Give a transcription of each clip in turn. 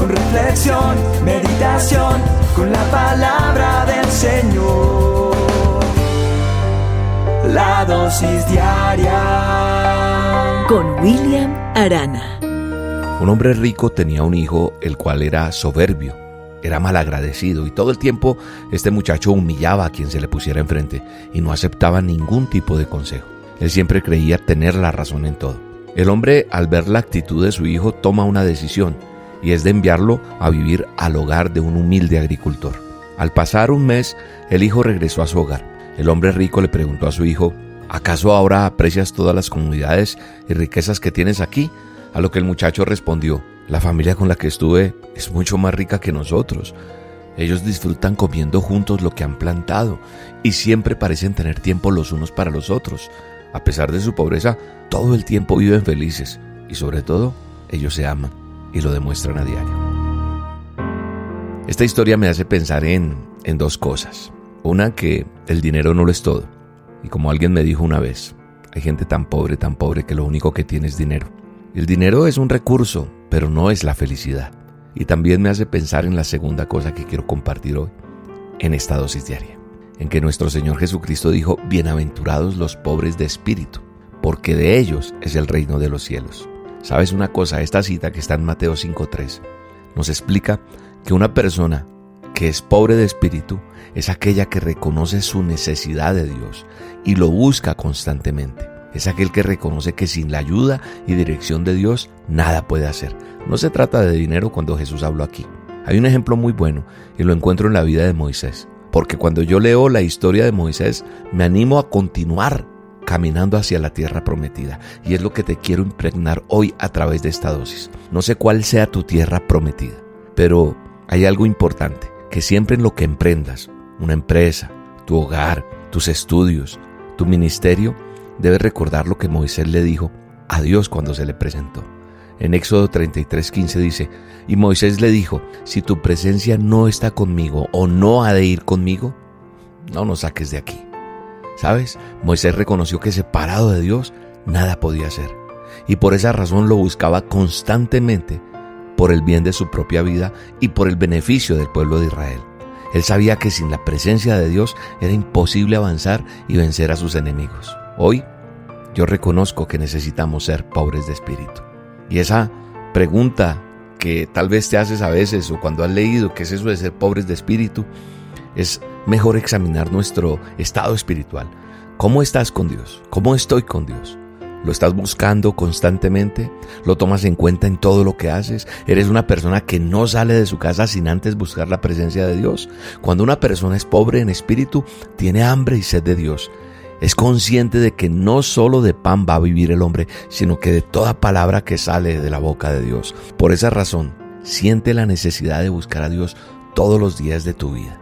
con reflexión, meditación, con la palabra del Señor. La dosis diaria con William Arana. Un hombre rico tenía un hijo el cual era soberbio, era malagradecido y todo el tiempo este muchacho humillaba a quien se le pusiera enfrente y no aceptaba ningún tipo de consejo. Él siempre creía tener la razón en todo. El hombre al ver la actitud de su hijo toma una decisión y es de enviarlo a vivir al hogar de un humilde agricultor. Al pasar un mes, el hijo regresó a su hogar. El hombre rico le preguntó a su hijo, ¿acaso ahora aprecias todas las comodidades y riquezas que tienes aquí? A lo que el muchacho respondió, la familia con la que estuve es mucho más rica que nosotros. Ellos disfrutan comiendo juntos lo que han plantado y siempre parecen tener tiempo los unos para los otros. A pesar de su pobreza, todo el tiempo viven felices y sobre todo, ellos se aman y lo demuestran a diario. Esta historia me hace pensar en, en dos cosas. Una, que el dinero no lo es todo. Y como alguien me dijo una vez, hay gente tan pobre, tan pobre que lo único que tiene es dinero. El dinero es un recurso, pero no es la felicidad. Y también me hace pensar en la segunda cosa que quiero compartir hoy, en esta dosis diaria, en que nuestro Señor Jesucristo dijo, bienaventurados los pobres de espíritu, porque de ellos es el reino de los cielos. ¿Sabes una cosa? Esta cita que está en Mateo 5.3 nos explica que una persona que es pobre de espíritu es aquella que reconoce su necesidad de Dios y lo busca constantemente. Es aquel que reconoce que sin la ayuda y dirección de Dios nada puede hacer. No se trata de dinero cuando Jesús habló aquí. Hay un ejemplo muy bueno y lo encuentro en la vida de Moisés. Porque cuando yo leo la historia de Moisés, me animo a continuar caminando hacia la tierra prometida. Y es lo que te quiero impregnar hoy a través de esta dosis. No sé cuál sea tu tierra prometida, pero hay algo importante, que siempre en lo que emprendas, una empresa, tu hogar, tus estudios, tu ministerio, debes recordar lo que Moisés le dijo a Dios cuando se le presentó. En Éxodo 33:15 dice, y Moisés le dijo, si tu presencia no está conmigo o no ha de ir conmigo, no nos saques de aquí. ¿Sabes? Moisés reconoció que separado de Dios nada podía hacer. Y por esa razón lo buscaba constantemente por el bien de su propia vida y por el beneficio del pueblo de Israel. Él sabía que sin la presencia de Dios era imposible avanzar y vencer a sus enemigos. Hoy yo reconozco que necesitamos ser pobres de espíritu. Y esa pregunta que tal vez te haces a veces o cuando has leído qué es eso de ser pobres de espíritu, es mejor examinar nuestro estado espiritual. ¿Cómo estás con Dios? ¿Cómo estoy con Dios? ¿Lo estás buscando constantemente? ¿Lo tomas en cuenta en todo lo que haces? ¿Eres una persona que no sale de su casa sin antes buscar la presencia de Dios? Cuando una persona es pobre en espíritu, tiene hambre y sed de Dios. Es consciente de que no solo de pan va a vivir el hombre, sino que de toda palabra que sale de la boca de Dios. Por esa razón, siente la necesidad de buscar a Dios todos los días de tu vida.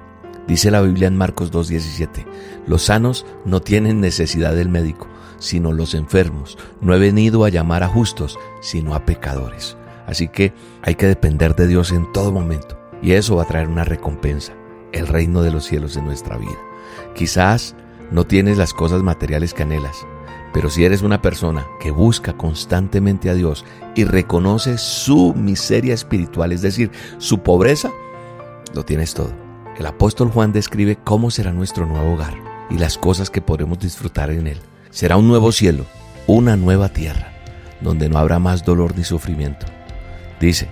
Dice la Biblia en Marcos 2.17, los sanos no tienen necesidad del médico, sino los enfermos. No he venido a llamar a justos, sino a pecadores. Así que hay que depender de Dios en todo momento. Y eso va a traer una recompensa, el reino de los cielos en nuestra vida. Quizás no tienes las cosas materiales que anhelas, pero si eres una persona que busca constantemente a Dios y reconoce su miseria espiritual, es decir, su pobreza, lo tienes todo. El apóstol Juan describe cómo será nuestro nuevo hogar y las cosas que podremos disfrutar en él. Será un nuevo cielo, una nueva tierra, donde no habrá más dolor ni sufrimiento. Dice,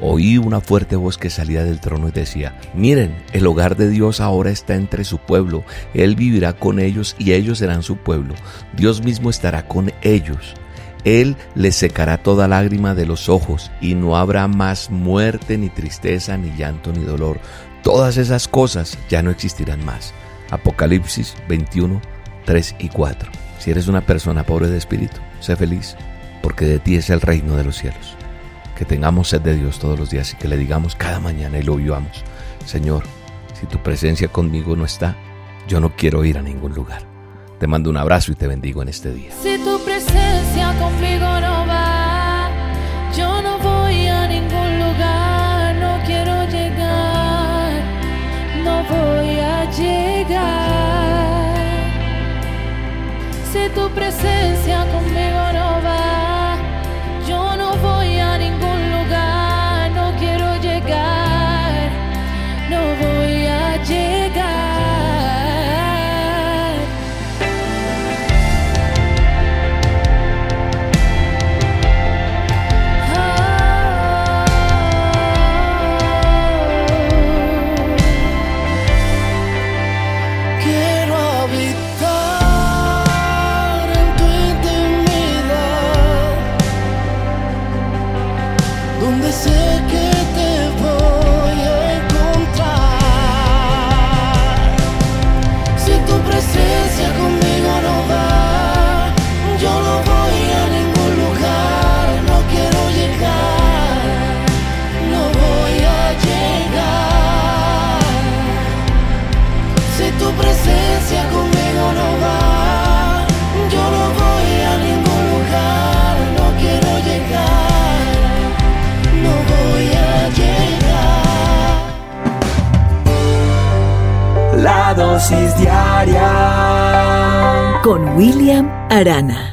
oí una fuerte voz que salía del trono y decía, miren, el hogar de Dios ahora está entre su pueblo, Él vivirá con ellos y ellos serán su pueblo, Dios mismo estará con ellos. Él les secará toda lágrima de los ojos y no habrá más muerte, ni tristeza, ni llanto, ni dolor todas esas cosas ya no existirán más. Apocalipsis 21, 3 y 4. Si eres una persona pobre de espíritu, sé feliz, porque de ti es el reino de los cielos. Que tengamos sed de Dios todos los días y que le digamos cada mañana y lo vivamos. Señor, si tu presencia conmigo no está, yo no quiero ir a ningún lugar. Te mando un abrazo y te bendigo en este día. Si tu presencia conmigo Si Con William Arana.